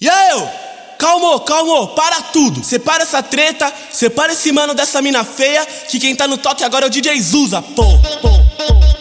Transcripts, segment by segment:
E eu? Calmo, calmo, para tudo. Separa essa treta, separa esse mano dessa mina feia. Que quem tá no toque agora é o DJ Zusa, pô, pô, pô.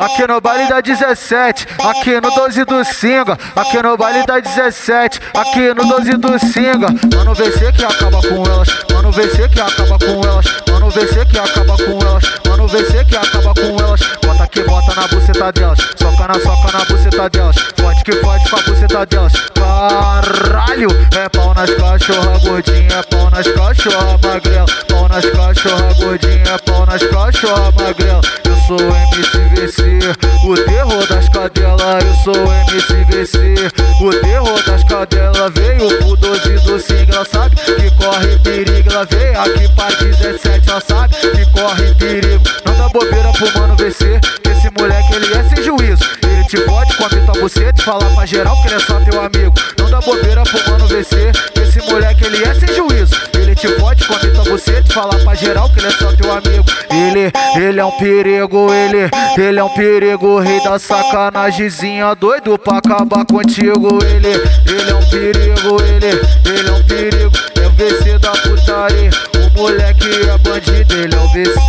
Aqui no baile da 17, aqui no 12 do Singa, aqui no baile da 17, aqui no 12 do Singa. Mano, VC que acaba com elas, mano, VC que acaba com elas, mano, VC que acaba com elas, mano, VC que acaba com elas. Bota que bota na buceta delas, soca na soca na buceta delas, forte que forte com a buceta delas. Caralho, é pau nas cachorra gordinha, é pau nas cachorra magrela, pau nas cachorra gordinha, é pau nas cachorra magrela. Sou MCVC, o terror das cadelas. Eu sou MCVC, o terror das cadelas. Veio pro 12 do Sigla, sabe que corre perigo. Ela veio aqui pra 17, ela sabe que corre perigo. Não dá bobeira pro mano VC, esse moleque ele é sem juízo. Ele te pode comer tua buceta falar pra geral que ele é só teu amigo. Não dá bobeira pro mano VC, esse moleque ele é sem juízo. Te pode comer tua buceta pra geral que ele é só teu amigo. Ele, ele é um perigo, ele, ele é um perigo, rei da sacanagemzinha, doido pra acabar contigo. Ele, ele é um perigo, ele, ele é um perigo, é o VC da putaria. O moleque é bandido, ele é o VC,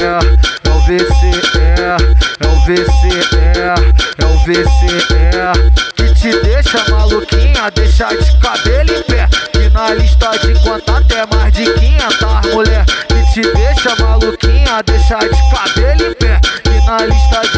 é, é o VC, é, é o VC, é, é o VC, é. Que te deixa maluquinha, deixa de cabelo em pé. Que na lista de contato é mais de 500 mulher. Que te deixa maluquinha, deixa de cabelo em pé. Que na lista de